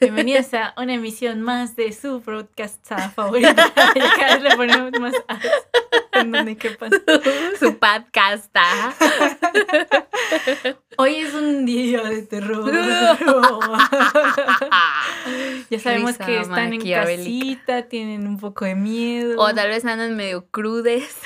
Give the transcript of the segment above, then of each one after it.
Bienvenidos a una emisión más de su podcast favorita. Cada vez le ponemos más en donde quepan. Su podcast. ah. Hoy es un día de terror. ya sabemos Risa que están en casita, tienen un poco de miedo. O tal vez andan medio crudes.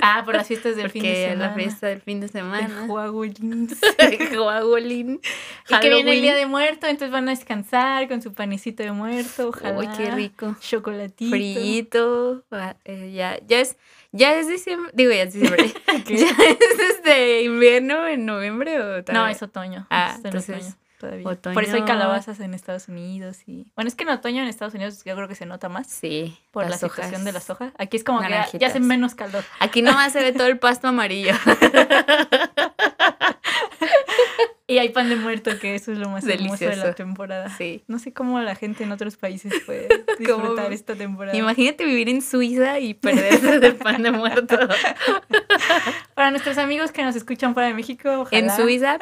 ah, por las fiestas del fin de Porque semana. la fiesta del fin de de semana. Huahuilins. Guagolín. Y que viene el día de muerto, entonces van a descansar con su panecito de muerto, ojalá. Uy, qué rico. Chocolatito. Frito. ah, eh, ya, ya es, ya es diciembre. Digo, ya es diciembre. ¿Ya es este invierno en noviembre o No, todavía? es otoño. Ah, es en entonces, otoño todavía. otoño. Por eso hay calabazas en Estados Unidos y... Bueno, es que en otoño en Estados Unidos yo creo que se nota más Sí. por la situación hojas. de las hojas. Aquí es como que ya, hace menos calor. Aquí nomás se ve todo el pasto amarillo. Y hay pan de muerto, que eso es lo más hermoso de la Delicioso. temporada. Sí. No sé cómo la gente en otros países puede ¿Cómo? disfrutar esta temporada. Imagínate vivir en Suiza y perderse del pan de muerto. Para nuestros amigos que nos escuchan fuera de México, ojalá. En Suiza.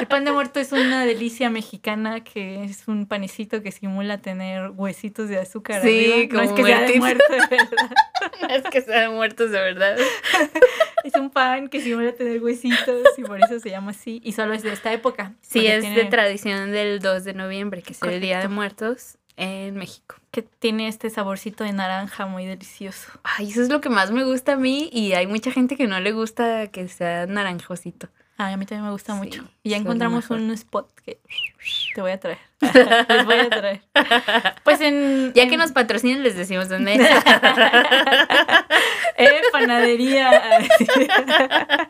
El pan de muerto es una delicia mexicana que es un panecito que simula tener huesitos de azúcar Sí, arriba. No es como que sea de muertito. muerto, de verdad. No es que sean muertos de verdad. Es un pan que simula tener huesitos y por eso se llama así. Y solo es de esta época. Sí, es de tradición del 2 de noviembre, que es el Día de. Muertos en México. Que tiene este saborcito de naranja muy delicioso. Ay, eso es lo que más me gusta a mí y hay mucha gente que no le gusta que sea naranjosito. Ay, a mí también me gusta Sí, mucho. Y ya encontramos un spot que te voy a traer. Les voy a traer. Pues en. Ya en- que nos patrocinan les decimos dónde es. Eh, panadería.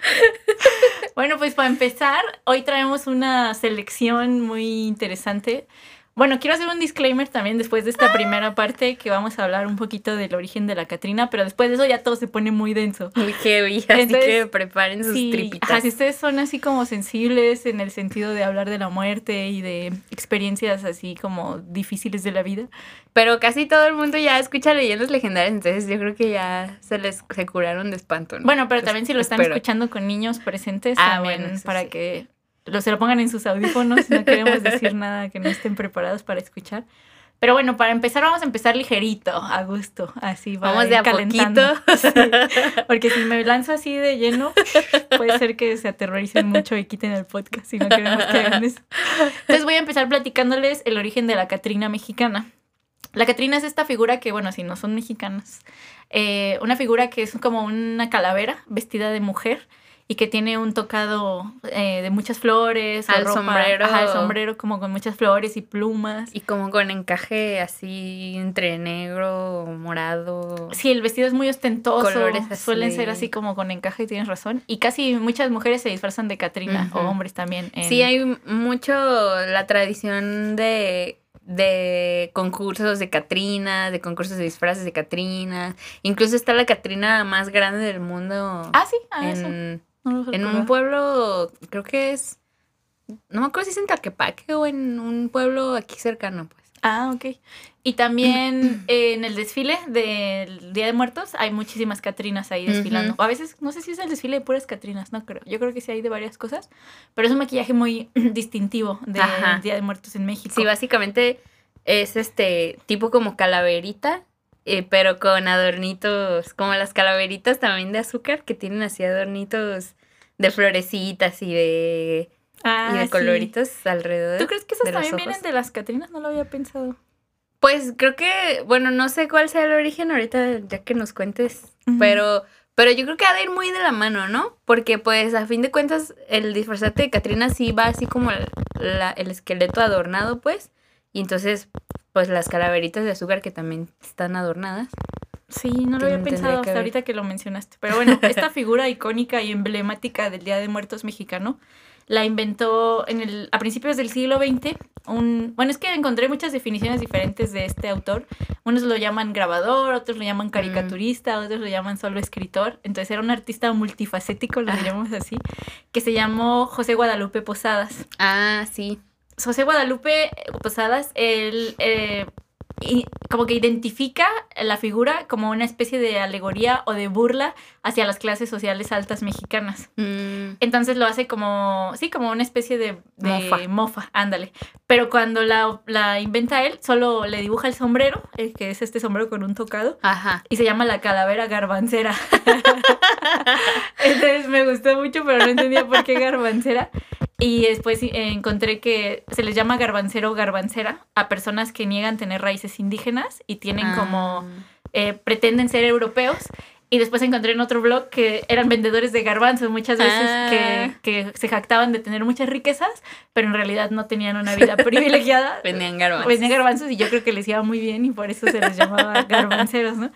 bueno, pues para empezar, hoy traemos una selección muy interesante. Bueno, quiero hacer un disclaimer también después de esta primera parte que vamos a hablar un poquito del origen de la Catrina, pero después de eso ya todo se pone muy denso. Muy heavy, así Entonces, que preparen sus Sí, tripitas. ajá, si ustedes son así como sensibles en el sentido de hablar de la muerte y de experiencias así como difíciles de la vida, Pero casi todo el mundo ya escucha leyendas legendarias, entonces yo creo que ya se les se curaron de espanto. ¿no? Bueno, pero también si lo están espero. escuchando con niños presentes, Ah, también bueno, para sí. que se lo pongan en sus audífonos, no queremos decir nada que no estén preparados para escuchar. Pero bueno, para empezar vamos a empezar ligerito, a gusto, así va Vamos de a calentando. Sí, porque si me lanzo así de lleno, puede ser que se aterroricen mucho y quiten el podcast no queremos que hagan eso. Entonces voy a empezar platicándoles el origen de la Catrina mexicana. La Catrina es esta figura que, bueno, si no son mexicanas, eh, una figura que es como una calavera vestida de mujer y que tiene un tocado eh, de muchas flores. Al ropa- sombrero. Ajá, el sombrero como con muchas flores y plumas. Y como con encaje así entre negro, morado. Sí, el vestido es muy ostentoso. Colores así. Suelen ser así como con encaje, tienes razón. Y casi muchas mujeres se disfrazan de Catrina, o hombres también. en- Sí, hay mucho la tradición de, de concursos de Catrina, de concursos de disfraces de Catrina. Incluso está la Catrina más grande del mundo Ah, sí, ah, eso. En, No un pueblo, creo que es, no me acuerdo si es en Tlaquepaque o en un pueblo aquí cercano, pues. Ah, ok. Y también eh, en el desfile del Día de Muertos hay muchísimas Catrinas ahí desfilando. O a veces, no sé si es el desfile de puras Catrinas, no creo. Yo creo que sí hay de varias cosas, pero es un maquillaje muy distintivo del. Día de Muertos en México. Sí, básicamente es este tipo como calaverita, eh, pero con adornitos, como las calaveritas también de azúcar, que tienen así adornitos de florecitas y de, Ah, y de sí. coloritos alrededor. ¿Tú crees que esas también vienen de las Catrinas? No lo había pensado. Pues creo que, bueno, no sé cuál sea el origen ahorita, ya que nos cuentes, pero, pero yo creo que ha de ir muy de la mano, ¿no? Porque pues a fin de cuentas el disfrazarte de Catrina sí va así como la- el esqueleto adornado, pues, y entonces pues las calaveritas de azúcar que también están adornadas. Sí, no lo había pensado hasta ahorita que lo mencionaste. Pero bueno, esta figura icónica y emblemática del Día de Muertos mexicano la inventó en el, a principios del siglo XX. Un, bueno, es que encontré muchas definiciones diferentes de este autor. Unos lo llaman grabador, otros lo llaman caricaturista, otros lo llaman solo escritor. Entonces era un artista multifacético, lo diríamos así, que se llamó José Guadalupe Posadas. Ah, sí. José Guadalupe Posadas, él eh, y como que identifica la figura como una especie de alegoría o de burla hacia las clases sociales altas mexicanas. Mm, Entonces lo hace como, sí, como una especie de, de Mofa. mofa. ándale. Pero cuando la, la inventa él, solo le dibuja el sombrero, eh, que es este sombrero con un tocado, Ajá. y se llama la calavera garbancera. Entonces me gustó mucho, pero no entendía por qué garbancera. Y después eh, encontré que se les llama garbancero o garbancera a personas que niegan tener raíces indígenas y tienen Ah. como, eh, pretenden ser europeos. Y después encontré en otro blog que eran vendedores de garbanzos muchas veces Ah. que, que se jactaban de tener muchas riquezas, pero en realidad no tenían una vida privilegiada. Vendían garbanzos. Vendían garbanzos y yo creo que les iba muy bien y por eso se les llamaba garbanceros, ¿no?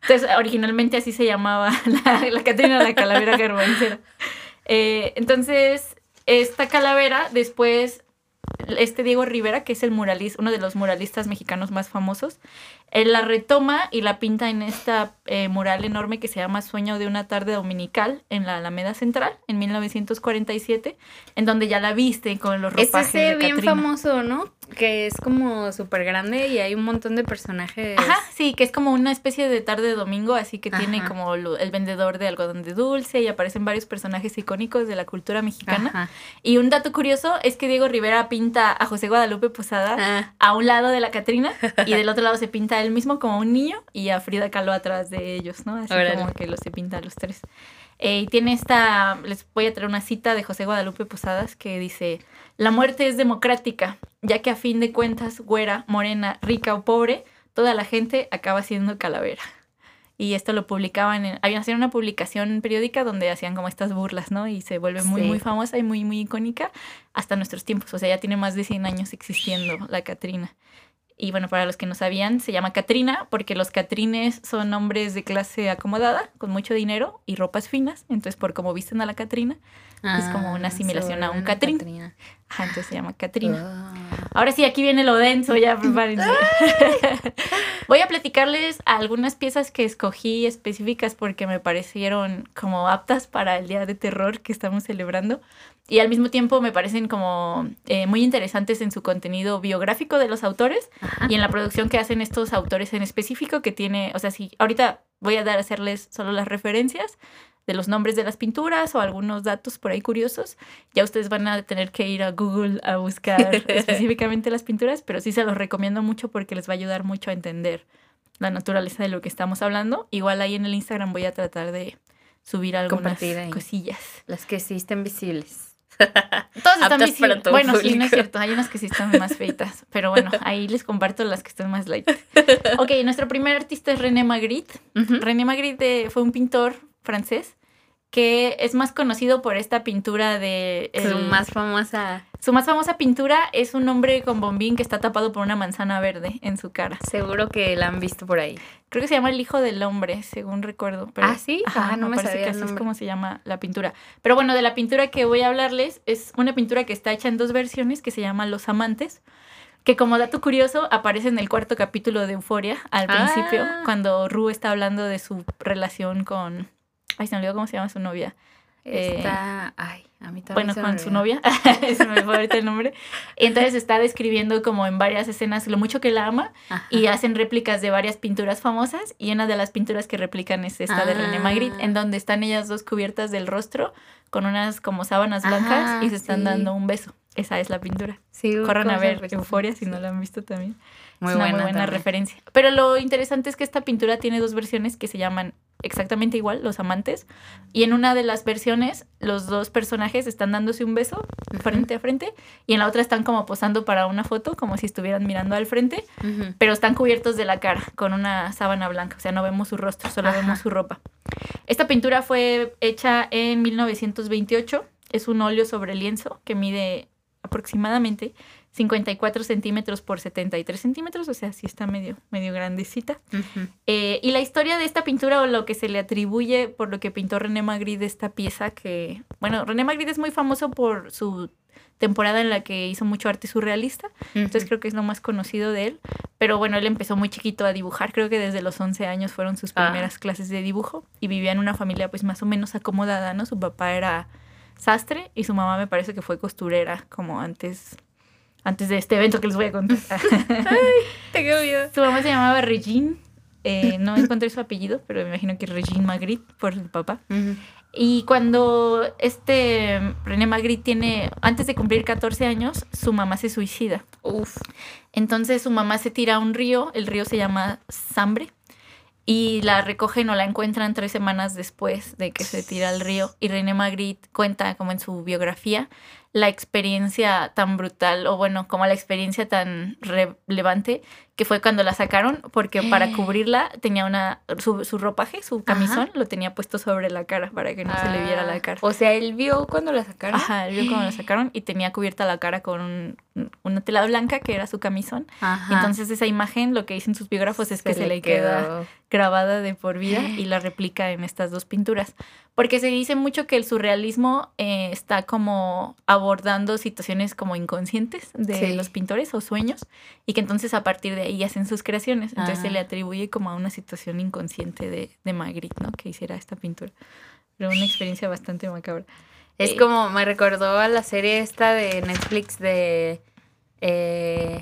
Entonces, originalmente así se llamaba la, la Catrina la calavera garbancera. Eh, entonces, esta calavera, después, este Diego Rivera, que es el muralista, uno de los muralistas mexicanos más famosos, él la retoma y la pinta en esta eh, mural enorme que se llama Sueño de una tarde dominical en la Alameda Central en 1947, en donde ya la viste con los Es ropajes ese de bien famoso, ¿no? Que es como súper grande y hay un montón de personajes. Ajá, sí, que es como una especie de tarde de domingo, así que tiene como lo- el vendedor de algodón de dulce y aparecen varios personajes icónicos de la cultura mexicana. Ajá. Y un dato curioso es que Diego Rivera pinta a José Guadalupe Posada Ah, a un lado de la Catrina y del otro lado se pinta él mismo como un niño y a Frida Kahlo atrás de ellos, ¿no? Así Órale. como que los se pinta a los tres. Eh, y tiene esta, les voy a traer una cita de José Guadalupe Posadas que dice, la muerte es democrática, ya que a fin de cuentas, güera, morena, rica o pobre, toda la gente acaba siendo calavera. Y esto lo publicaban, en, habían hacían una publicación periódica donde hacían como estas burlas, ¿no? Y se vuelve muy, Sí. muy famosa y muy, muy icónica hasta nuestros tiempos. O sea, ya tiene más de 100 años existiendo la Catrina. Y bueno, para los que no sabían, se llama Catrina porque los catrines son hombres de clase acomodada, con mucho dinero y ropas finas. Entonces, por cómo visten a la Catrina, Es como una ah, asimilación a un Catrín. Catrina. ajá, entonces se llama Catrina. Ah. Ahora sí, aquí viene lo denso, ya prepárense. Voy a platicarles algunas piezas que escogí específicas porque me parecieron como aptas para el Día de Terror que estamos celebrando y al mismo tiempo me parecen como eh, muy interesantes en su contenido biográfico de los autores Ajá. y en la producción que hacen estos autores en específico que tiene, o sea, si ahorita voy a dar a hacerles solo las referencias de los nombres de las pinturas o algunos datos por ahí curiosos, ya ustedes van a tener que ir a Google a buscar específicamente las pinturas, pero sí se los recomiendo mucho porque les va a ayudar mucho a entender la naturaleza de lo que estamos hablando. Igual ahí en el Instagram voy a tratar de subir algunas cosillas. Las que sí estén visibles. Todas están visibles. Bueno, sí, no es cierto. Hay unas que sí están más feitas. Pero bueno, ahí les comparto las que están más light. Ok, nuestro primer artista es René Magritte. René Magritte fue un pintor francés que es más conocido por esta pintura de... Su el- más famosa. su más famosa pintura es un hombre con bombín que está tapado por una manzana verde en su cara. Seguro que la han visto por ahí. Creo que se llama El Hijo del Hombre, según recuerdo. Pero, ¿Ah, sí? Ajá, Ah, no me parece sabía que el así es como se llama la pintura. Pero bueno, de la pintura que voy a hablarles es una pintura que está hecha en dos versiones que se llama Los Amantes. Que como dato curioso aparece en el cuarto capítulo de Euforia al Ah. principio, cuando Rue está hablando de su relación con. Ay, se me olvidó cómo se llama su novia. Eh, Está. Ay, a mí también. Bueno, se me con su novia, se me fue ahorita el nombre. Y entonces está describiendo como en varias escenas lo mucho que la ama Ajá. y hacen réplicas de varias pinturas famosas y una de las pinturas que replican es esta de René Ah. Magritte, en donde están ellas dos cubiertas del rostro con unas como sábanas blancas Ah, y se están sí. dando un beso. Esa es la pintura. Sí, Corran a ver Euforia si no la han visto también. Muy es una buena. muy buena también. referencia. Pero lo interesante es que esta pintura tiene dos versiones que se llaman exactamente igual, Los Amantes. Y en una de las versiones, los dos personajes están dándose un beso frente a frente. Y en la otra están como posando para una foto, como si estuvieran mirando al frente. Pero están cubiertos de la cara con una sábana blanca. O sea, no vemos su rostro, solo Ajá. vemos su ropa. Esta pintura fue hecha en 1928. Es un óleo sobre lienzo que mide aproximadamente 54 centímetros por 73 centímetros, o sea, sí está medio, medio grandecita. Eh, y la historia de esta pintura o lo que se le atribuye por lo que pintó René Magritte esta pieza que bueno, René Magritte es muy famoso por su temporada en la que hizo mucho arte surrealista, entonces creo que es lo más conocido de él, pero bueno, él empezó muy chiquito a dibujar, creo que desde los 11 años fueron sus Ah. primeras clases de dibujo y vivía en una familia pues más o menos acomodada, ¿no? Su papá era sastre y su mamá me parece que fue costurera como antes antes de este evento que les voy a contar. Tengo miedo. su mamá se llamaba Regine, eh, no encontré su apellido, pero me imagino que Regine Magritte por el papá. Y cuando este René Magritte tiene, antes de cumplir 14 años, su mamá se suicida. Uf. Entonces su mamá se tira a un río, el río se llama Sambre, y la recogen o la encuentran tres semanas después de que se tira al río. Y René Magritte cuenta, como en su biografía, la experiencia tan brutal, o bueno, como la experiencia tan relevante que fue cuando la sacaron, porque para cubrirla tenía una, su, su ropaje, su camisón, lo tenía puesto sobre la cara para que no se le viera la cara. Ah, O sea, él vio cuando la sacaron. Ajá, él vio cómo la sacaron y tenía cubierta la cara con un- una tela blanca que era su camisón. Ajá. Entonces esa imagen, lo que dicen sus biógrafos es que se, le queda grabada de por vida y la replica en estas dos pinturas. Porque se dice mucho que el surrealismo eh, está como abordando situaciones como inconscientes de Sí. los pintores o sueños y que entonces a partir de ahí hacen sus creaciones. Entonces se le Ah. atribuye como a una situación inconsciente de, de Magritte, ¿no? Que hiciera esta pintura. Pero una experiencia bastante macabra. Es Eh, como, me recordó a la serie esta de Netflix de eh,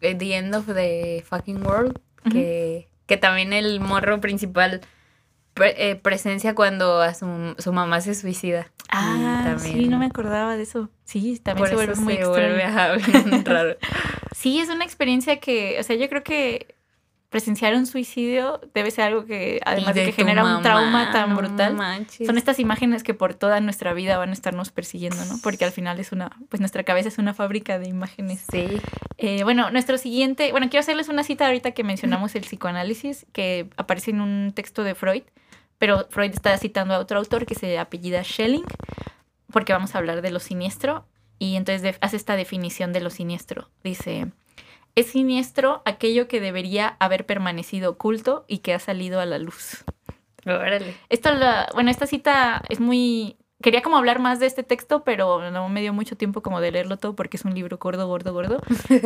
The End of the Fucking World, que, que también el morro principal pre- eh, presencia cuando a su, su mamá se suicida. Ah, también- sí, no me acordaba de eso. Sí, también Por se vuelve eso muy se extraño. vuelve bien raro. Sí, es una experiencia que, o sea, yo creo que presenciar un suicidio debe ser algo que, además de que genera un trauma tan no brutal, manches. son estas imágenes que por toda nuestra vida van a estarnos persiguiendo, ¿no? Porque al final es una, pues nuestra cabeza es una fábrica de imágenes. Sí. Eh, bueno, nuestro siguiente, bueno, quiero hacerles una cita ahorita que mencionamos el psicoanálisis, que aparece en un texto de Freud, pero Freud está citando a otro autor que se apellida Schelling, porque vamos a hablar de lo siniestro, y entonces hace esta definición de lo siniestro. Dice, es siniestro aquello que debería haber permanecido oculto y que ha salido a la luz. Órale. Esto, la, bueno, esta cita es muy... Quería como hablar más de este texto, pero no me dio mucho tiempo como de leerlo todo porque es un libro gordo, gordo, gordo,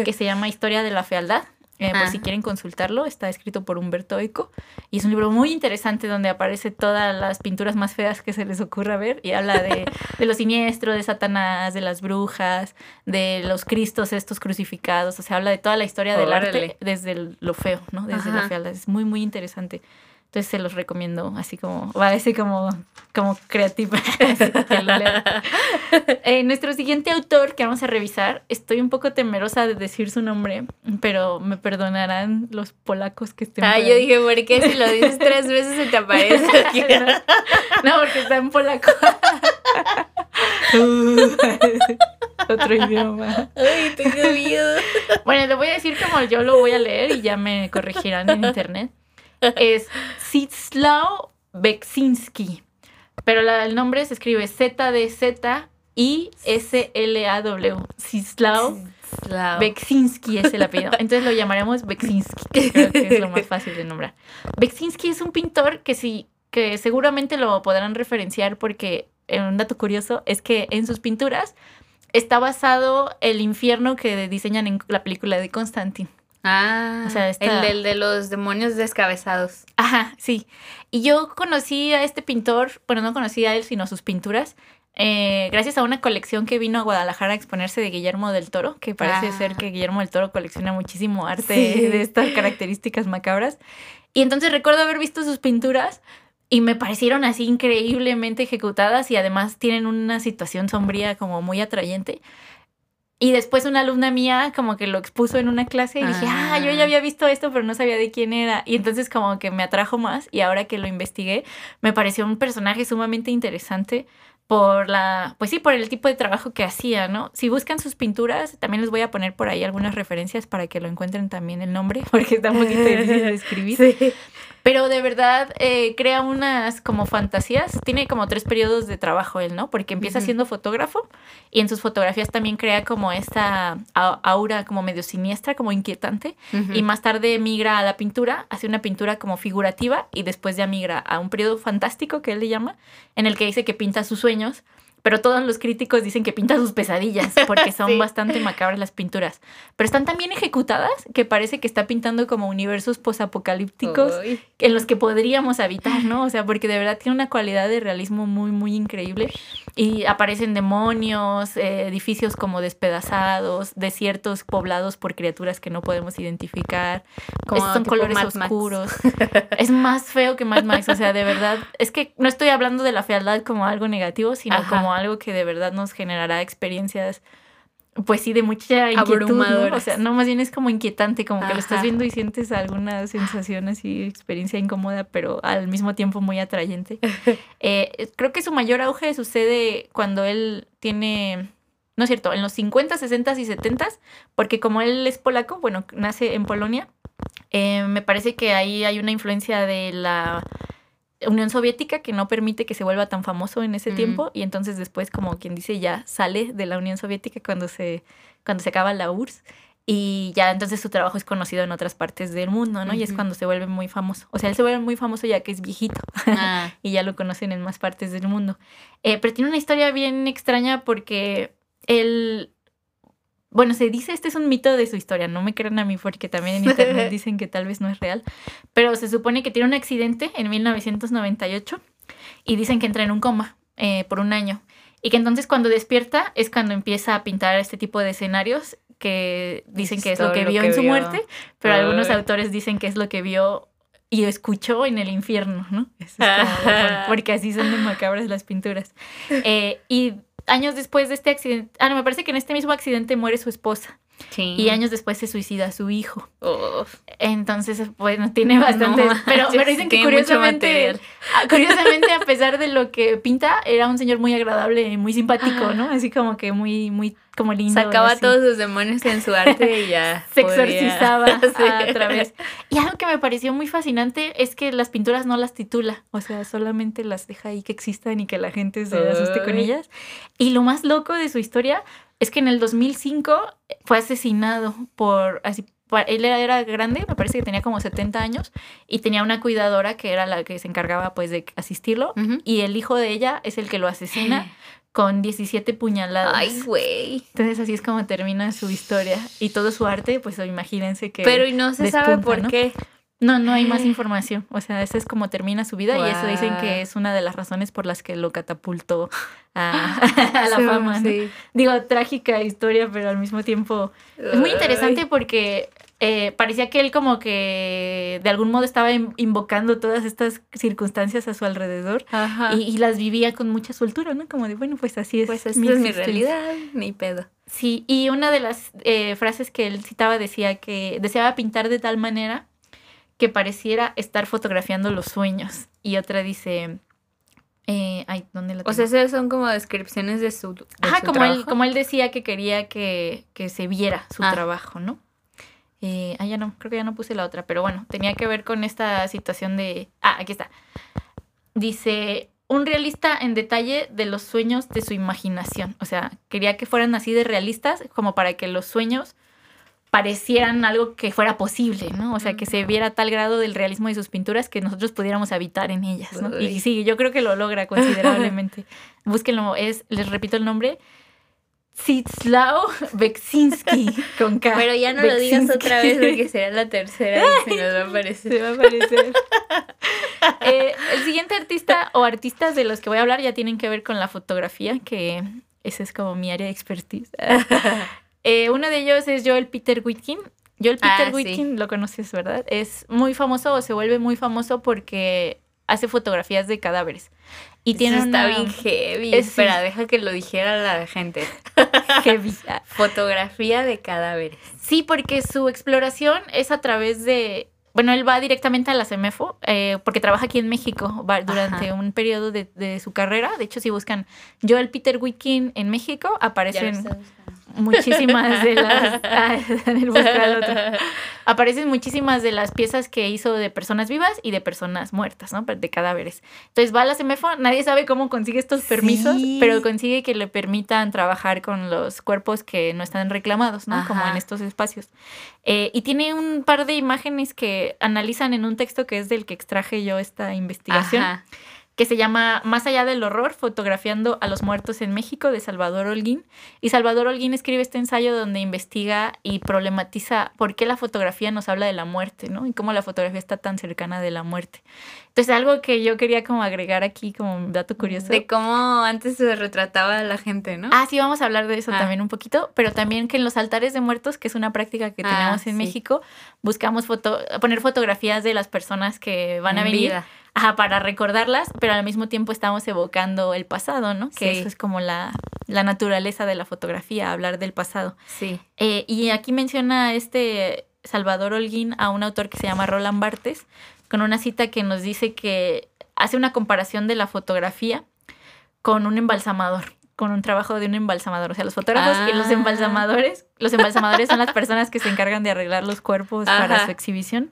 que se llama Historia de la Fealdad. Eh, por si quieren consultarlo, está escrito por Humberto Eco y es un libro muy interesante donde aparece todas las pinturas más feas que se les ocurra ver y habla de, de lo siniestro, de Satanás, de las brujas, de los cristos estos crucificados, o sea, habla de toda la historia del arte desde el- lo feo, ¿no? Desde la Ajá. fealdad. Es muy, muy interesante. Entonces se los recomiendo, así como, parece como, como creativa. Eh, nuestro siguiente autor que vamos a revisar, estoy un poco temerosa de decir su nombre, pero me perdonarán los polacos que estén Ah, yo dije, ¿por qué si lo dices tres veces se te aparece? no, porque está en polaco. Otro idioma. Ay, tengo miedo. Bueno, lo voy a decir como yo lo voy a leer y ya me corregirán en internet. Es Zdzisław Beksinski. Pero la- el nombre se escribe Z D Z I S L A W. Zdzisław Lao. Beksinski es el apellido. Entonces lo llamaremos Beksinski, que creo que es lo más fácil de nombrar. Beksinski es un pintor que sí, que seguramente lo podrán referenciar porque eh, un dato curioso es que en sus pinturas está basado el infierno que diseñan en la película de Constantine. Ah, O sea, esta- el del de los demonios descabezados. Ajá, sí. Y yo conocí a este pintor, bueno, no conocí a él, sino sus pinturas, eh, gracias a una colección que vino a Guadalajara a exponerse de Guillermo del Toro, que parece Ah. ser que Guillermo del Toro colecciona muchísimo arte Sí. de estas características macabras. Y entonces recuerdo haber visto sus pinturas y me parecieron así increíblemente ejecutadas y además tienen una situación sombría como muy atrayente. Y después una alumna mía como que lo expuso en una clase y dije, ah, yo ya Ah. había visto esto, pero no sabía de quién era. Y entonces como que me atrajo más y ahora que lo investigué, me pareció un personaje sumamente interesante por la, pues sí, por el tipo de trabajo que hacía, ¿no? Si buscan sus pinturas, también les voy a poner por ahí algunas referencias para que lo encuentren también el nombre, porque está un poquito difícil de escribir. Sí. Pero de verdad eh, crea unas como fantasías. Tiene como tres periodos de trabajo él, ¿no? Porque empieza siendo fotógrafo y en sus fotografías también crea como esta aura como medio siniestra, como inquietante. Y más tarde migra a la pintura, hace una pintura como figurativa y después ya migra a un periodo fantástico que él le llama, en el que dice que pinta sus sueños, pero todos los críticos dicen que pinta sus pesadillas porque son Sí. bastante macabras las pinturas. Pero están tan bien ejecutadas que parece que está pintando como universos posapocalípticos en los que podríamos habitar, ¿no? O sea, porque de verdad tiene una cualidad de realismo muy, muy increíble. Y aparecen demonios, eh, edificios como despedazados, desiertos poblados por criaturas que no podemos identificar. Como son colores Mad Max. oscuros. es más feo que Mad Max, o sea, de verdad. Es que no estoy hablando de la fealdad como algo negativo, sino Ajá. como algo que de verdad nos generará experiencias. Pues sí, de mucha inquietud, ¿no? O sea, no, más bien es como inquietante, como que lo estás viendo y sientes alguna sensación así, experiencia incómoda, pero al mismo tiempo muy atrayente. Eh, creo que su mayor auge sucede cuando él tiene, no es cierto, en los 50, 60 y 70, porque como él es polaco, bueno, nace en Polonia, eh, me parece que ahí hay una influencia de la Unión Soviética que no permite que se vuelva tan famoso en ese Mm. tiempo y entonces después como quien dice ya sale de la Unión Soviética cuando se cuando se acaba la URSS y ya entonces su trabajo es conocido en otras partes del mundo, ¿no? Y es cuando se vuelve muy famoso. O sea, él se vuelve muy famoso ya que es viejito Ah, y ya lo conocen en más partes del mundo. Eh, pero tiene una historia bien extraña porque él, bueno, se dice, este es un mito de su historia, no me crean a mí porque también en internet dicen que tal vez no es real, pero se supone que tiene un accidente en 1998 y dicen que entra en un coma eh, por un año y que entonces cuando despierta es cuando empieza a pintar este tipo de escenarios que dicen que es lo que lo vio que en su vio. muerte, pero algunos autores dicen que es lo que vio y escuchó en el infierno, ¿no? Eso es como, bueno, porque así son de macabras las pinturas. Eh, y años después de este accidente, ah, no, me parece que en este mismo accidente muere su esposa sí. y años después se suicida su hijo. Uf. Entonces, bueno, tiene bastante. No pero, pero dicen que curiosamente, ah, curiosamente, a pesar de lo que pinta, era un señor muy agradable y muy simpático, ¿no? Así como que muy, muy, como lindo. Sacaba todos sus demonios en su arte y ya. se exorcizaba Sí. a través. Y algo que me pareció muy fascinante es que las pinturas no las titula, o sea, solamente las deja ahí que existan y que la gente se asuste con ellas. Y lo más loco de su historia es que en el 2005 fue asesinado por así él era, grande, me parece que tenía como 70 años y tenía una cuidadora que era la que se encargaba pues de asistirlo Ujú. y el hijo de ella es el que lo asesina con 17 puñaladas. Ay, güey. Entonces así es como termina su historia y todo su arte, pues imagínense que... Pero y no se sabe por ¿no? qué. No, no hay más información. O sea, esa es como termina su vida y eso dicen que es una de las razones por las que lo catapultó a, a la Sí, fama. ¿no? sí. Digo, trágica historia, pero al mismo tiempo es muy interesante porque eh, parecía que él como que de algún modo estaba in- invocando todas estas circunstancias a su alrededor y, y las vivía con mucha soltura, ¿no? Como de, bueno, pues así es. pues esta es mi realidad, ni pedo. Sí, y una de las eh, frases que él citaba decía que deseaba pintar de tal manera que pareciera estar fotografiando los sueños. Y otra dice, eh, ay, ¿dónde la O sea, esas son como descripciones de su, de Ajá, su como él, trabajo. como él decía que quería que, que se viera su Ah. trabajo, ¿no? Eh, ah, ya no, creo que ya no puse la otra, pero bueno, tenía que ver con esta situación de... Ah, aquí está. Dice, un realista en detalle de los sueños de su imaginación. O sea, quería que fueran así de realistas como para que los sueños parecieran algo que fuera posible, ¿no? O sea, que se viera tal grado del realismo de sus pinturas que nosotros pudiéramos habitar en ellas, ¿no? Uy. Y sí, yo creo que lo logra considerablemente. Búsquenlo, es, les repito el nombre, Zitslao Beksinski con K. Pero ya no lo digas otra vez porque será la tercera y se nos va a aparecer. Se va a aparecer. Eh, el siguiente artista o artistas de los que voy a hablar ya tienen que ver con la fotografía, que ese es como mi área de expertise. Eh, uno de ellos es Joel Peter Whitkin. Joel Ah, Peter sí. Whitkin, lo conoces, ¿verdad? Es muy famoso o se vuelve muy famoso porque hace fotografías de cadáveres. Y tiene Eso está una bien heavy. Es- Espera, deja que lo dijera la gente. heavy. Fotografía de cadáveres. Sí, porque su exploración es a través de. Bueno, él va directamente a la CEMEFO eh, porque trabaja aquí en México va durante Ajá. un periodo de, de su carrera. De hecho, si buscan Joel Peter Whitkin en México, aparecen. Muchísimas de las... Ah, Daniel busca al otro. Aparecen muchísimas de las piezas que hizo de personas vivas y de personas muertas, ¿no? De cadáveres. Entonces va a la CEMEFO, nadie sabe cómo consigue estos permisos, Sí. pero consigue que le permitan trabajar con los cuerpos que no están reclamados, ¿no? Como en estos espacios. Eh, y tiene un par de imágenes que analizan en un texto que es del que extraje yo esta investigación Ajá. Que se llama Más allá del horror, fotografiando a los muertos en México, de Salvador Holguín. Y Salvador Holguín escribe este ensayo donde investiga y problematiza por qué la fotografía nos habla de la muerte, ¿no? Y cómo la fotografía está tan cercana de la muerte. Entonces, algo que yo quería como agregar aquí como un dato curioso. De cómo antes se retrataba a la gente, ¿no? Ah, sí, vamos a hablar de eso Ah. también un poquito, pero también que en los altares de muertos, que es una práctica que Ah, tenemos en sí. México, buscamos foto poner fotografías de las personas que van a En venir vida. Ajá, para recordarlas, pero al mismo tiempo estamos evocando el pasado, ¿no? Que Sí. eso es como la, la naturaleza de la fotografía, hablar del pasado. Sí. Eh, y aquí menciona este Salvador Holguín a un autor que se llama Roland Barthes, con una cita que nos dice que hace una comparación de la fotografía con un embalsamador, con un trabajo de un embalsamador. O sea, los fotógrafos y los Ah. embalsamadores, los embalsamadores son las personas que se encargan de arreglar los cuerpos para su exhibición.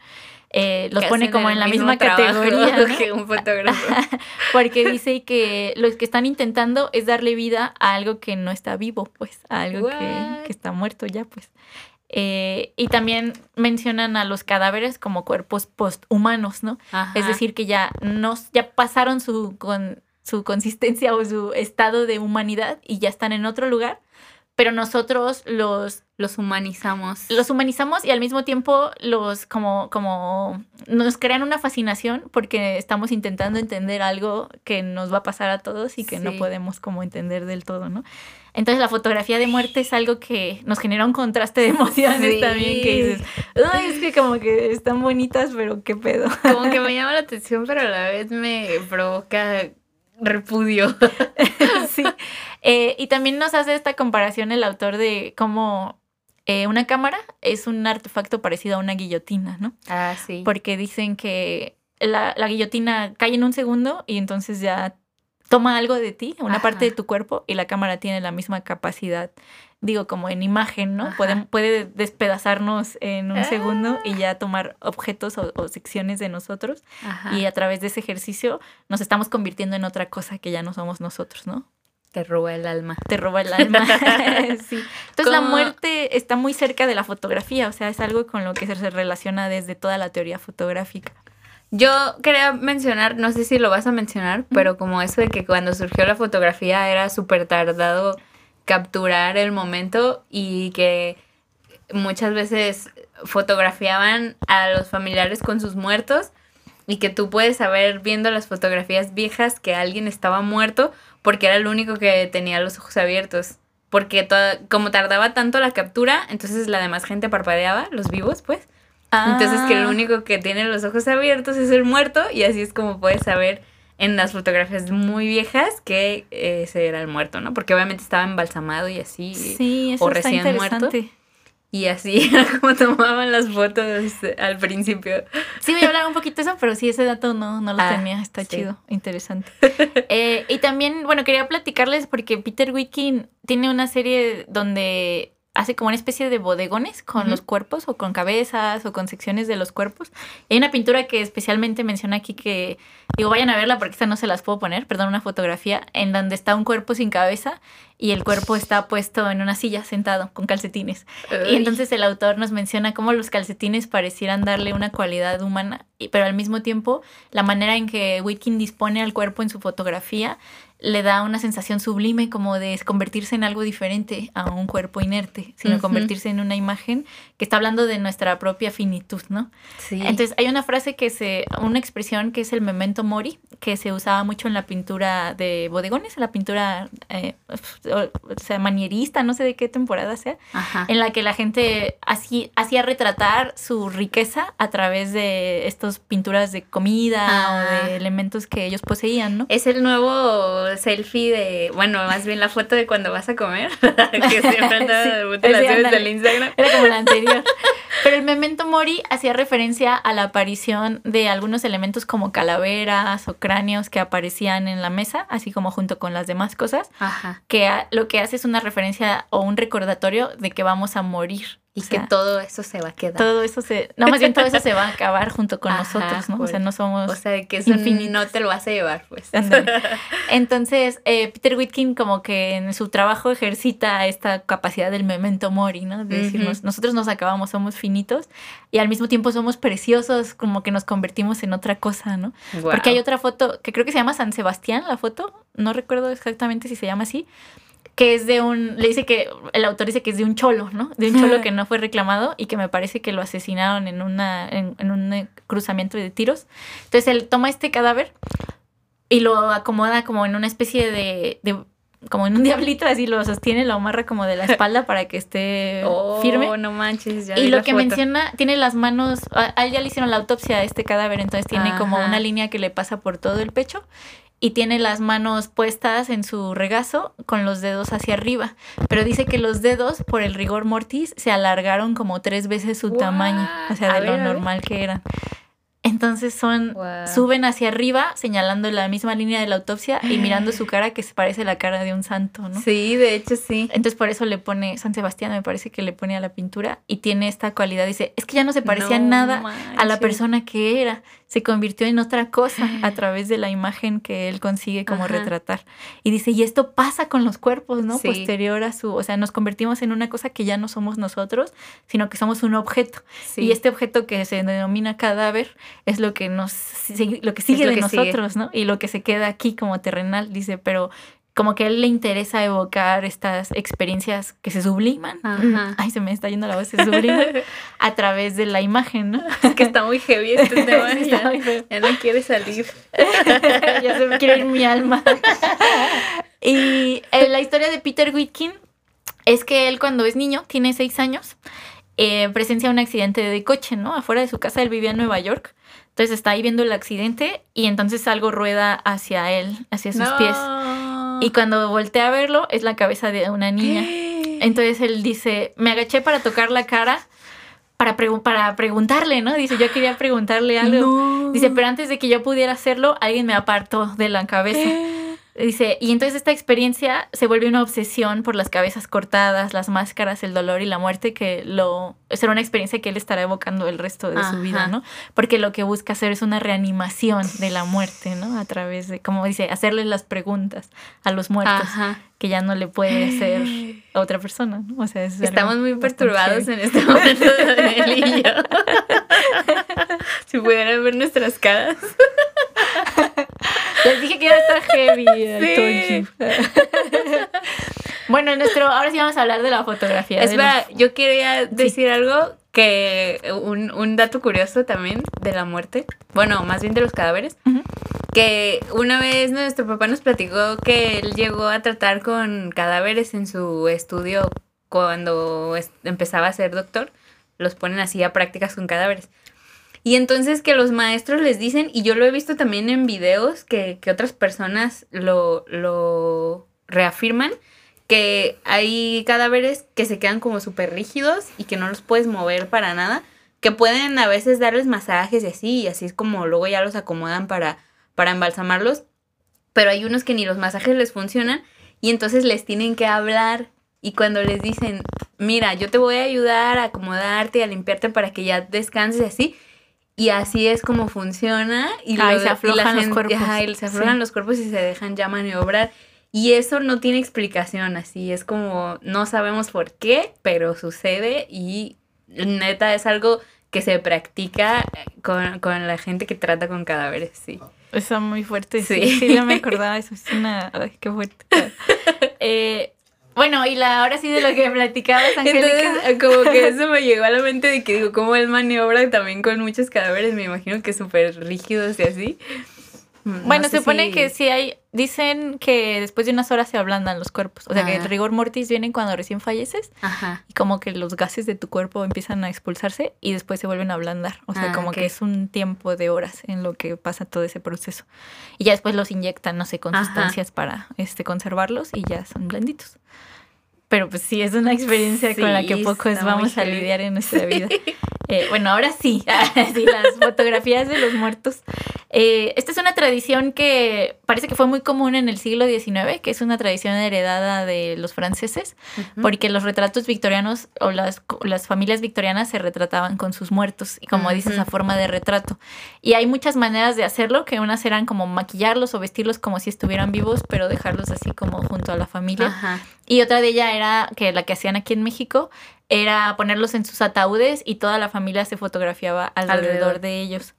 Eh, los pone como en la misma categoría. ¿no? que un fotógrafo. Porque dice que lo que están intentando es darle vida a algo que no está vivo, pues, a algo que, está muerto ya, pues. Eh, y también mencionan a los cadáveres como cuerpos posthumanos, ¿no? Ajá. Es decir, que ya, no, ya pasaron su, con, su consistencia o su estado de humanidad y ya están en otro lugar, pero nosotros los los humanizamos. los humanizamos y al mismo tiempo los como como nos crean una fascinación porque estamos intentando entender algo que nos va a pasar a todos y que no podemos como entender del todo, ¿no? Entonces la fotografía de muerte es algo que nos genera un contraste de emociones Sí. también que dices, "Ay, es que como que están bonitas, pero qué pedo." Como que me llama la atención, pero a la vez me provoca repudio. sí. Eh, y también nos hace esta comparación el autor de cómo eh, una cámara es un artefacto parecido a una guillotina, ¿no? Ah, sí. porque dicen que la, la guillotina cae en un segundo y entonces ya toma algo de ti, una Ajá. parte de tu cuerpo, y la cámara tiene la misma capacidad, digo, como en imagen, ¿no? Puede, puede despedazarnos en un Ah. segundo y ya tomar objetos o, o secciones de nosotros, Ajá. y a través de ese ejercicio nos estamos convirtiendo en otra cosa que ya no somos nosotros, ¿no? Te roba el alma. Te roba el alma. sí. Entonces la muerte está muy cerca de la fotografía, o sea, es algo con lo que se relaciona desde toda la teoría fotográfica. Yo quería mencionar, no sé si lo vas a mencionar, pero como eso de que cuando surgió la fotografía era súper tardado capturar el momento y que muchas veces fotografiaban a los familiares con sus muertos y que tú puedes saber viendo las fotografías viejas que alguien estaba muerto porque era el único que tenía los ojos abiertos. Porque toda- como tardaba tanto la captura, entonces la demás gente parpadeaba, los vivos, pues. Entonces que el Ah. único que tiene los ojos abiertos es el muerto y así es como puedes saber en las fotografías muy viejas que eh, ese era el muerto, ¿no? Porque obviamente estaba embalsamado y así. Sí, eso o está recién muerto. Y así era como tomaban las fotos al principio. Sí, voy a hablar un poquito de eso, pero sí, ese dato no, no lo Ah, tenía. Está sí. chido, interesante. Eh, y también, bueno, quería platicarles porque Peter Wicking tiene una serie donde hace como una especie de bodegones con los cuerpos o con cabezas o con secciones de los cuerpos. Hay una pintura que especialmente menciona aquí que, digo, vayan a verla porque esta no se las puedo poner, perdón, una fotografía en donde está un cuerpo sin cabeza y el cuerpo está puesto en una silla sentado con calcetines. Y entonces el autor nos menciona cómo los calcetines parecieran darle una cualidad humana, y- pero al mismo tiempo la manera en que Whitkin dispone al cuerpo en su fotografía le da una sensación sublime como de convertirse en algo diferente a un cuerpo inerte, sino convertirse en una imagen que está hablando de nuestra propia finitud, ¿no? Sí. Entonces hay una frase que se, una expresión que es el memento mori, que se usaba mucho en la pintura de bodegones, en la pintura, eh, o sea, manierista, no sé de qué temporada sea, Ajá. en la que la gente así, hacía retratar su riqueza a través de estas pinturas de comida Ah. o de elementos que ellos poseían, ¿no? Es el nuevo selfie de, bueno, más bien la foto de cuando vas a comer, que siempre anda Sí, de sí, ándale. del Instagram. Era como la anterior. Pero el memento mori hacía referencia a la aparición de algunos elementos como calaveras o cráneos que aparecían en la mesa, así como junto con las demás cosas, Ajá. que lo que hace es una referencia o un recordatorio de que vamos a morir. Y O que sea, todo eso se va a quedar. todo eso se, no, más bien todo eso se va a acabar junto con Ajá, nosotros, ¿no? O pues. sea, no somos O sea, que eso infinitos. no te lo vas a llevar, pues. Ándale. Entonces, eh, Peter Whitkin como que en su trabajo ejercita esta capacidad del memento mori, ¿no? De decirnos, Ujú. nosotros nos acabamos, somos finitos y al mismo tiempo somos preciosos, como que nos convertimos en otra cosa, ¿no? Porque hay otra foto que creo que se llama San Sebastián, la foto, no recuerdo exactamente si se llama así, que es de un, le dice que, el autor dice que es de un cholo, ¿no? De un cholo que no fue reclamado y que me parece que lo asesinaron en, una, en, en un eh, cruzamiento de tiros. Entonces él toma este cadáver y lo acomoda como en una especie de, de- como en un diablito, así lo sostiene, lo amarra como de la espalda para que esté Oh, firme. no manches, ya Y lo que foto. menciona, tiene las manos, a, a él ya le hicieron la autopsia a este cadáver, entonces tiene como una línea que le pasa por todo el pecho y tiene las manos puestas en su regazo con los dedos hacia arriba, pero dice que los dedos por el rigor mortis se alargaron como tres veces su tamaño, o sea, de ver, lo normal que eran. Entonces son, Wow. suben hacia arriba señalando la misma línea de la autopsia y mirando su cara que se parece a la cara de un santo, ¿no? Sí, de hecho sí. Entonces por eso le pone San Sebastián, me parece que le pone a la pintura y tiene esta cualidad. Dice, es que ya no se parecía No nada a la persona que era. Se convirtió en otra cosa a través de la imagen que él consigue como Ajá. retratar. Y dice, y esto pasa con los cuerpos, ¿no? Sí. Posterior a su, o sea, nos convertimos en una cosa que ya no somos nosotros, sino que somos un objeto. Sí. Y este objeto que se denomina cadáver es lo que nos sigue- lo que sigue lo de sigue. nosotros, ¿no? Y lo que se queda aquí como terrenal, dice, pero como que a él le interesa evocar estas experiencias que se subliman. Ajá. Ay, se me está yendo la voz, se subliman a través de la imagen, ¿no? Es que está muy heavy este tema. Sí, ya, muy feo. ya no quiere salir. ya se me quiere ir mi alma. y eh, la historia de Peter Whitkin es que él cuando es niño, tiene seis años, eh, presencia un accidente de coche, ¿no? Afuera de su casa, él vivía en Nueva York. Entonces está ahí viendo el accidente y entonces algo rueda hacia él, hacia sus pies. Y cuando voltea a verlo, es la cabeza de una niña. Entonces él dice, me agaché para tocar la cara, para, pregu- para preguntarle, ¿no? Dice, yo quería preguntarle algo. No. Dice, pero antes de que yo pudiera hacerlo, alguien me apartó de la cabeza. Dice, y entonces esta experiencia se vuelve una obsesión por las cabezas cortadas, las máscaras, el dolor y la muerte, que lo será una experiencia que él estará evocando el resto de su vida. ¿no? Porque lo que busca hacer es una reanimación de la muerte, ¿no? A través de, como dice, hacerles las preguntas a los muertos Ajá. que ya no le puede hacer a otra persona, ¿no? O sea, es Estamos muy perturbados en este momento, y yo. si pudieran ver nuestras caras. Les dije que iba a estar heavy. Sí. bueno, nuestro, ahora sí vamos a hablar de la fotografía. Espera, los- yo quería decir algo que un, un dato curioso también de la muerte, bueno, más bien de los cadáveres, que una vez nuestro papá nos platicó que él llegó a tratar con cadáveres en su estudio cuando empezaba a ser doctor, los ponen así a prácticas con cadáveres. Y entonces que los maestros les dicen, y yo lo he visto también en videos que, que otras personas lo, lo reafirman, que hay cadáveres que se quedan como súper rígidos y que no los puedes mover para nada, que pueden a veces darles masajes y así, y así es como luego ya los acomodan para, para embalsamarlos, pero hay unos que ni los masajes les funcionan y entonces les tienen que hablar. Y cuando les dicen, mira, yo te voy a ayudar a acomodarte a limpiarte para que ya descanses así, y así es como funciona. Y, Ay, lo- se y la aflojan los gente- cuerpos. ajá, y se aflojan Sí. los cuerpos y se dejan ya maniobrar. Y eso no tiene explicación, así es como no sabemos por qué, pero sucede y neta es algo que se practica con, con la gente que trata con cadáveres, sí. Está muy fuerte, sí. Sí. Sí, no me acordaba, eso es una... Ay, qué fuerte. Eh, bueno, y la, ahora sí de lo que platicabas, Angélica. Entonces, como que eso me llegó a la mente de que digo, como él maniobra también con muchos cadáveres, me imagino que súper rígidos y así. No Bueno, se supone si- que sí hay, dicen que después de unas horas se ablandan los cuerpos. O sea, que el Ajá. rigor mortis viene cuando recién falleces Ajá. y como que los gases de tu cuerpo empiezan a expulsarse y después se vuelven a ablandar. O sea, Ah, como que es un tiempo de horas en lo que pasa todo ese proceso. Y ya después los inyectan, no sé, con Ajá. sustancias para este, conservarlos y ya son blanditos. Pero pues sí, es una experiencia con la que Sí, pocos vamos a lidiar en nuestra vida. Eh, bueno, ahora sí, sí, las fotografías de los muertos. Eh, esta es una tradición que parece que fue muy común en el siglo XIX, que es una tradición heredada de los franceses, porque los retratos victorianos o las, las familias victorianas se retrataban con sus muertos, y como dices, a forma de retrato. Y hay muchas maneras de hacerlo, que unas eran como maquillarlos o vestirlos como si estuvieran vivos, pero dejarlos así como junto a la familia. Y otra de ellas era que la que hacían aquí en México era ponerlos en sus ataúdes y toda la familia se fotografiaba alrededor, de ellos.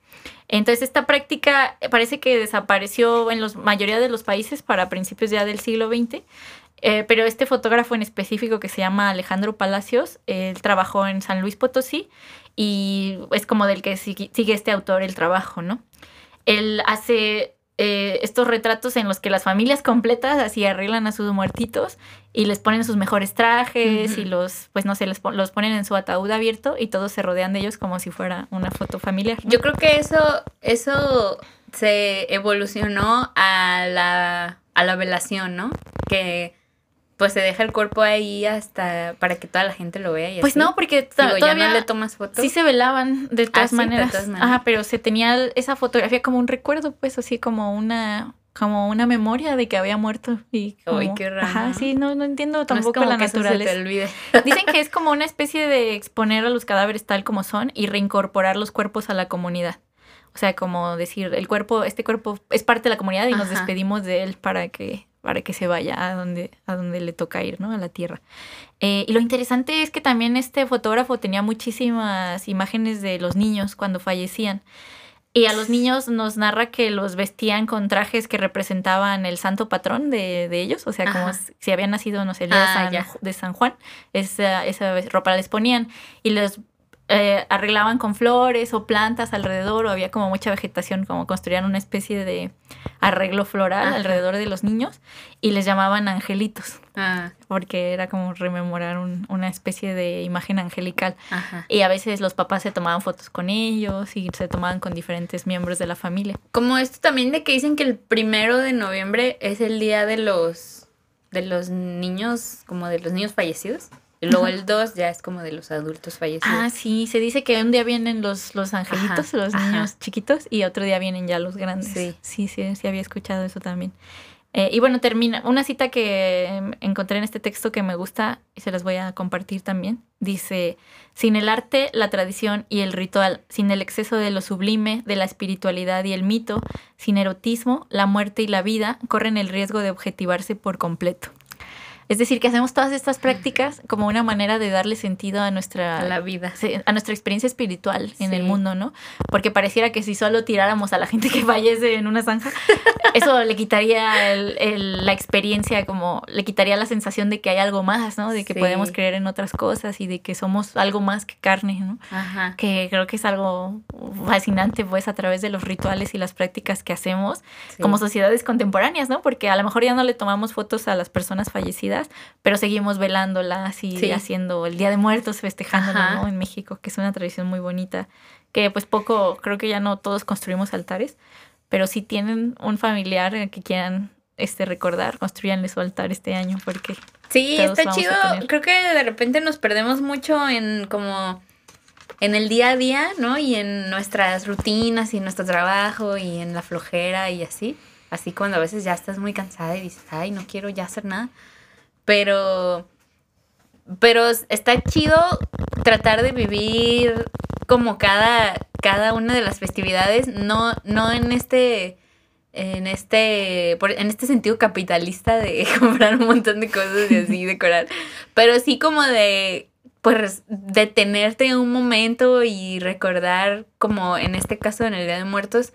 Entonces esta práctica parece que desapareció en la mayoría de los países para principios ya del siglo XX, eh, pero este fotógrafo en específico que se llama Alejandro Palacios, él trabajó en San Luis Potosí y es como del que sigue este autor el trabajo, ¿no? Él hace eh, estos retratos en los que las familias completas así arreglan a sus muertitos y les ponen sus mejores trajes y los, pues no sé, les los ponen en su ataúd abierto y todos se rodean de ellos como si fuera una foto familiar. Yo creo que eso, eso se evolucionó a la, a la velación, ¿no? Que pues se deja el cuerpo ahí hasta para que toda la gente lo vea. Y pues no, porque todavía no le tomas fotos. Sí se velaban de todas, maneras. Ajá, pero se tenía esa fotografía como un recuerdo, pues así como una como una memoria de que había muerto y Ay, qué raro. Ajá, sí, no, no entiendo tampoco la naturaleza. Dicen que es como una especie de exponer a los cadáveres tal como son y reincorporar los cuerpos a la comunidad. O sea, como decir, el cuerpo, este cuerpo es parte de la comunidad y nos despedimos de él para que para que se vaya a donde, a donde le toca ir, ¿no? A la Tierra. Eh, y lo interesante es que también este fotógrafo tenía muchísimas imágenes de los niños cuando fallecían. Y a los niños nos narra que los vestían con trajes que representaban el santo patrón de, ellos, o sea, como si habían nacido, no sé, el día de, ah, San, de, San, Juan, esa, esa ropa les ponían y les eh, arreglaban con flores o plantas alrededor, o había como mucha vegetación, como construían una especie de arreglo floral alrededor de los niños y les llamaban angelitos, ah. porque era como rememorar una especie de imagen angelical. Y a veces los papás se tomaban fotos con ellos y se tomaban con diferentes miembros de la familia. Como esto también de que dicen que el primero de noviembre es el día de los de los niños, como de los niños fallecidos. Luego el 2 ya es como de los adultos fallecidos. Ah, sí, se dice que un día vienen los, los angelitos, los niños chiquitos, y otro día vienen ya los grandes. Sí, sí, sí, sí había escuchado eso también. Eh, y bueno, termina una cita que em, encontré en este texto que me gusta y se las voy a compartir también. Dice, sin el arte, la tradición y el ritual, sin el exceso de lo sublime, de la espiritualidad y el mito, sin erotismo, la muerte y la vida corren el riesgo de objetivarse por completo. Es decir, que hacemos todas estas prácticas como una manera de darle sentido a nuestra la vida, a nuestra experiencia espiritual en el mundo, ¿no? Porque pareciera que si solo tiráramos a la gente que fallece en una zanja, eso le quitaría el, la experiencia, como le quitaría la sensación de que hay algo más, ¿no? De que podemos creer en otras cosas y de que somos algo más que carne, ¿no? Ajá. Que creo que es algo fascinante, pues, a través de los rituales y las prácticas que hacemos como sociedades contemporáneas, ¿no? Porque a lo mejor ya no le tomamos fotos a las personas fallecidas pero seguimos velándolas y haciendo el Día de Muertos, festejándolo en México, que es una tradición muy bonita, que pues poco, creo que ya no todos construimos altares, pero si tienen un familiar que quieran este recordar, construyanle su altar este año porque Sí, está chido. Creo que de repente nos perdemos mucho en como en el día a día, ¿no? Y en nuestras rutinas y en nuestro trabajo y en la flojera y así. Así cuando a veces ya estás muy cansada y dices, ay, no quiero ya hacer nada. Pero, pero está chido tratar de vivir como cada, cada una de las festividades, no, no en este en este en este sentido capitalista de comprar un montón de cosas y así decorar, pero sí como de pues detenerte un momento y recordar como en este caso en el Día de Muertos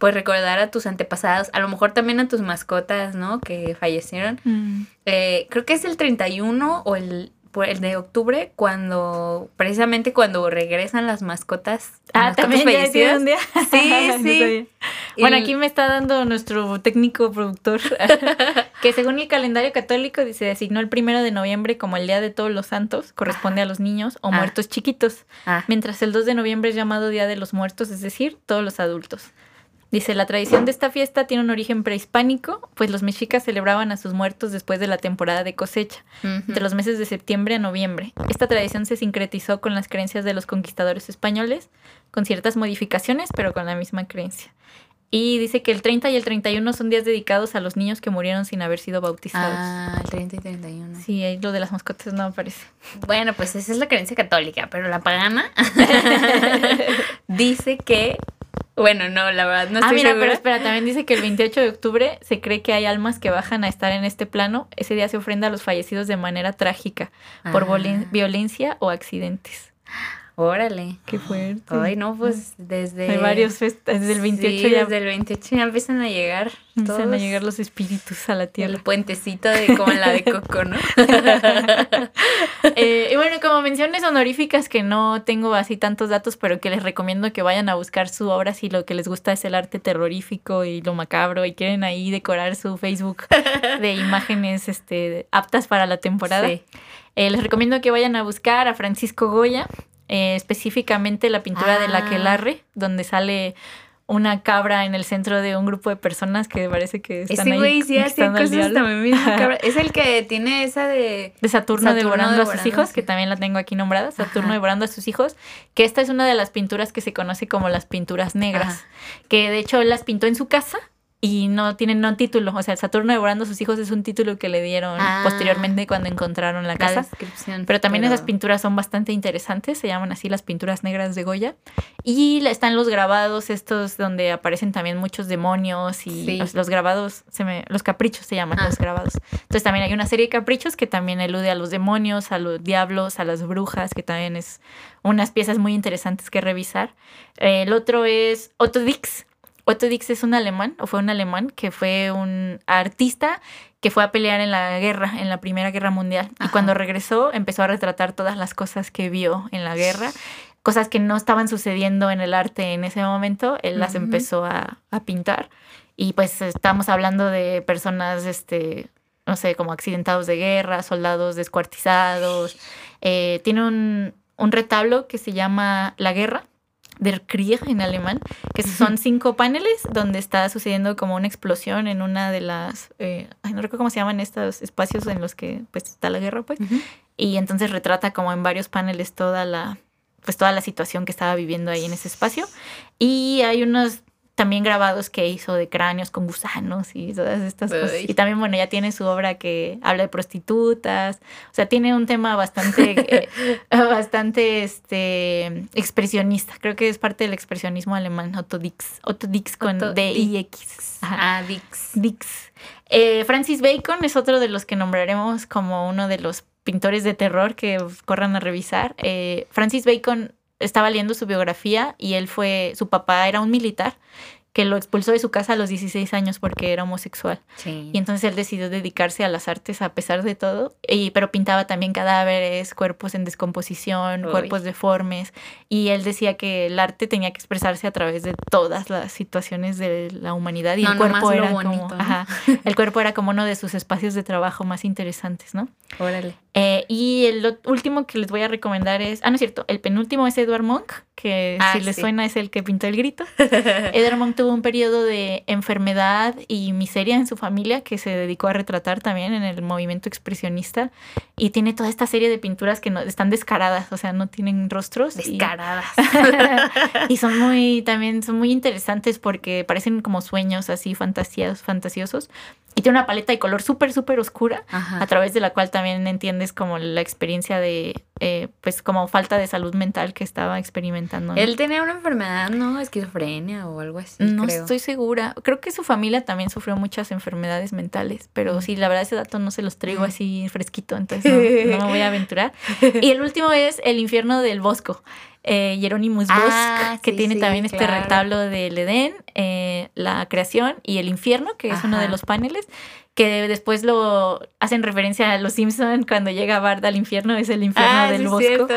pues recordar a tus antepasados, a lo mejor también a tus mascotas, ¿no? Que fallecieron. Mm. Eh, creo que es el 31 o el, el de octubre, cuando, precisamente cuando regresan las mascotas. Ah, también fallecidas. Un día. Sí, sí. bueno, aquí me está dando nuestro técnico productor, que según el calendario católico se designó el primero de noviembre como el Día de Todos los Santos, corresponde a los niños o ah. muertos chiquitos, ah. mientras el 2 de noviembre es llamado Día de los Muertos, es decir, todos los adultos. Dice, la tradición de esta fiesta tiene un origen prehispánico, pues los mexicas celebraban a sus muertos después de la temporada de cosecha, entre los meses de septiembre a noviembre. Esta tradición se sincretizó con las creencias de los conquistadores españoles, con ciertas modificaciones, pero con la misma creencia. Y dice que el 30 y el 31 son días dedicados a los niños que murieron sin haber sido bautizados. Ah, el 30 y 31. Sí, ahí lo de las mascotas no aparece. Bueno, pues esa es la creencia católica, pero la pagana dice que bueno, no, la verdad no ah, estoy Ah, mira, segura. pero espera, también dice que el 28 de octubre se cree que hay almas que bajan a estar en este plano. Ese día se ofrenda a los fallecidos de manera trágica por Ah. violencia o accidentes. Órale. Qué fuerte. Ay, no, pues desde Hay varios festas, desde el 28 Sí, ya desde el 28 ya empiezan a llegar empiezan a llegar los espíritus a la tierra. el puentecito de como la de Coco, ¿no? Eh, y bueno, como menciones honoríficas que no tengo así tantos datos, pero que les recomiendo que vayan a buscar su obra si lo que les gusta es el arte terrorífico y lo macabro y quieren ahí decorar su Facebook de imágenes este, aptas para la temporada. Sí. Eh, les recomiendo que vayan a buscar a Francisco Goya, eh, específicamente la pintura de la Ah. Aquelarre, donde sale una cabra en el centro de un grupo de personas que parece que están Ese ahí güey sí hace cosas también. Es el que tiene esa de De Saturno, Saturno devorando a sus hijos, sí. que también la tengo aquí nombrada, Saturno Ajá. devorando a sus hijos, que esta es una de las pinturas que se conoce como las pinturas negras, Ajá. que de hecho él las pintó en su casa y no tienen no título, o sea, Saturno devorando a sus hijos es un título que le dieron Ah. posteriormente cuando encontraron la casa. Pero también esas pinturas son bastante interesantes, se llaman así las pinturas negras de Goya. Y están los grabados estos donde aparecen también muchos demonios y Sí. los, los grabados, se me, los caprichos se llaman Ah. los grabados. Entonces también hay una serie de caprichos que también elude a los demonios, a los diablos, a las brujas, que también es unas piezas muy interesantes que revisar. El otro es Otto Dix. Otto Dix es un alemán, o fue un alemán, que fue un artista que fue a pelear en la guerra, en la Primera Guerra Mundial. Y cuando regresó empezó a retratar todas las cosas que vio en la guerra, cosas que no estaban sucediendo en el arte en ese momento, él las empezó a, a pintar. Y pues estamos hablando de personas, este, no sé, como accidentados de guerra, soldados descuartizados. Eh, tiene un, un retablo que se llama La Guerra, Der Krieg en alemán, que son cinco paneles donde está sucediendo como una explosión en una de las, eh, ay, no recuerdo cómo se llaman estos espacios en los que pues está la guerra, pues, Ujú. y entonces retrata como en varios paneles toda la, pues toda la situación que estaba viviendo ahí en ese espacio, y hay unos también grabados que hizo de cráneos con gusanos y todas estas cosas. Y también, bueno, ya tiene su obra que habla de prostitutas. O sea, tiene un tema bastante, eh, bastante este, expresionista. Creo que es parte del expresionismo alemán, Otto Dix. Otto Dix con D-I-X. Ah, Dix. Dix. Eh, Francis Bacon es otro de los que nombraremos como uno de los pintores de terror que corran a revisar. Eh, Francis Bacon estaba leyendo su biografía y él fue, su papá era un militar que lo expulsó de su casa a los 16 años porque era homosexual. Sí. Y entonces él decidió dedicarse a las artes a pesar de todo, y, pero pintaba también cadáveres, cuerpos en descomposición, Uy. cuerpos deformes, y él decía que el arte tenía que expresarse a través de todas las situaciones de la humanidad y No el cuerpo era bonito, como, ¿no? ajá, el cuerpo era como uno de sus espacios de trabajo más interesantes, ¿no? Órale. Eh, y el último que les voy a recomendar es, ah, no es cierto, el penúltimo es Edward Monk, que Ah, si les sí. suena es el que pintó el grito. Edward Monk tuvo un periodo de enfermedad y miseria en su familia que se dedicó a retratar también en el movimiento expresionista y tiene toda esta serie de pinturas que no, están descaradas, o sea, no tienen rostros. Descaradas. y son muy, también son muy interesantes porque parecen como sueños así fantasiosos. Y tiene una paleta de color súper, súper oscura Ajá. a través de la cual también entiendes como la experiencia de, eh, pues como falta de salud mental que estaba experimentando. ¿no? Él tenía una enfermedad, ¿no? Esquizofrenia o algo así, no creo. estoy segura. Creo que su familia también sufrió muchas enfermedades mentales, pero Mm. sí, la verdad ese dato no se los traigo así fresquito, entonces no, no me voy a aventurar. Y el último es El infierno del Bosco. Eh, Bosch, Ah, que sí, tiene sí, también este retablo del Edén, eh, la creación y el infierno, que es uno de los paneles, que después lo hacen referencia a los Simpson cuando llega Bart al infierno, es el infierno Ah, del sí, Bosco. cierto.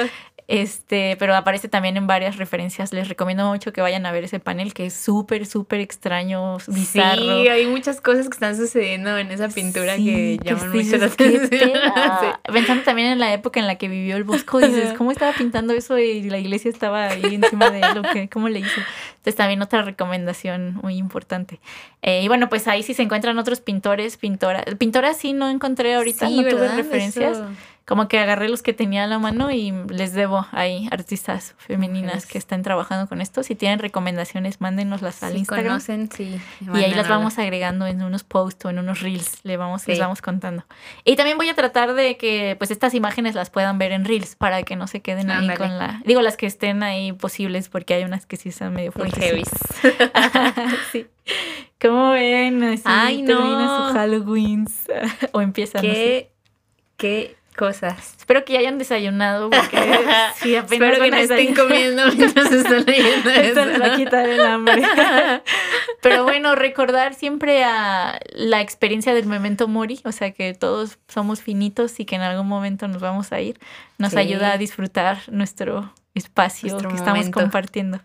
Este, pero aparece también en varias referencias. Les recomiendo mucho que vayan a ver ese panel que es súper, súper extraño, bizarro. Sí, hay muchas cosas que están sucediendo en esa pintura Sí, que llaman mucho la dices, "¿Qué atención. peda?". Pensando también en la época en la que vivió el Bosco, dices. ¿cómo estaba pintando eso y la iglesia estaba ahí encima de él? ¿o qué? ¿Cómo le hizo? Entonces también otra recomendación muy importante. Eh, y bueno, pues ahí sí se encuentran otros pintores, pintoras. Pintoras sí no encontré ahorita, Sí, no tuve ¿verdad? referencias. Eso. Como que agarré los que tenía a la mano y les debo ahí artistas femeninas Mujeres. que estén trabajando con esto. Si tienen recomendaciones, mándenoslas al Si Instagram. conocen, sí. Y ahí las vamos agregando en unos posts o en unos reels, le vamos, les vamos contando. Y también voy a tratar de que pues estas imágenes las puedan ver en reels para que no se queden ahí con la... Digo, las que estén ahí posibles porque hay unas que sí están medio Muy fuertes. heavy. sí. ¿Cómo ven? Así Ay, no. su Halloween o empieza, no sé. ¿Qué, qué cosas. Espero que ya hayan desayunado porque sí, apenas Espero que no estén comiendo mientras están leyendo Esto les va a quitar el hambre. Pero bueno, recordar siempre a la experiencia del memento mori, o sea que todos somos finitos y que en algún momento nos vamos a ir, nos Sí. ayuda a disfrutar nuestro espacio Nuestro que estamos compartiendo.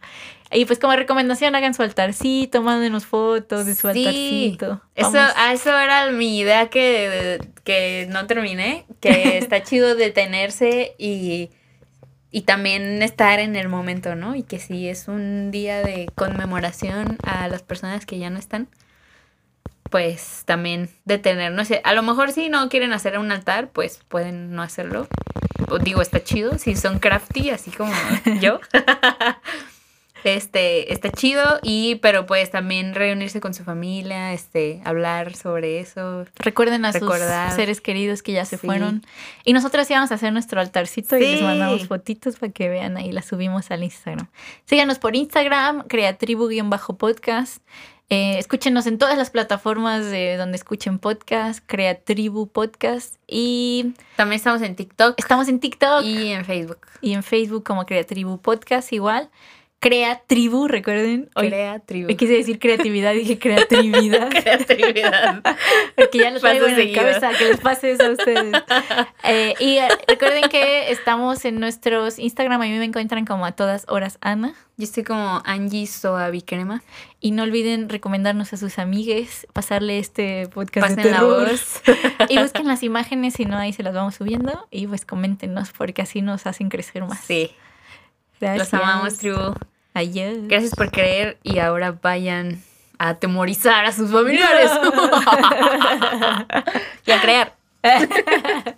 Y pues como recomendación hagan su altarcito, mándenos fotos de su Sí. altarcito. Eso, eso era mi idea que, que no terminé, que está chido detenerse y, y también estar en el momento, ¿no? Y que si es un día de conmemoración a las personas que ya no están, pues también detenernos. A lo mejor si no quieren hacer un altar, pues pueden no hacerlo. O digo, está chido, si son crafty, así como yo. Este, está chido y pero pues también reunirse con su familia, este, hablar sobre eso. Recuerden a recordar. sus seres queridos que ya se Sí. fueron. Y nosotros íbamos a hacer nuestro altarcito y les mandamos fotitos para que vean ahí, las subimos al Instagram. Síganos por Instagram, creatribu-podcast. Eh, escúchenos en todas las plataformas de donde escuchen podcast, Creatribu Podcast. Y También estamos en TikTok estamos en TikTok y, y en Facebook. en Facebook como Creatribu Podcast igual. Creatribu, recuerden. Hoy, Crea tribu. hoy quise decir creatividad, dije creatividad. Creatividad. Porque ya Pasa traigo en seguido. cabeza que les pase eso a ustedes. Eh, y eh, recuerden que estamos en nuestros Instagram. A mí me encuentran como a todas horas Ana. Yo estoy como Angie Soavicrema. Y no olviden recomendarnos a sus amigues, pasarle este podcast de Pasen la voz. Y busquen las imágenes, si no, ahí se las vamos subiendo. Y pues coméntenos, porque así nos hacen crecer más. Sí, Gracias. los amamos, tribu. Adiós. Gracias por creer y ahora vayan a atemorizar a sus familiares. y a crear.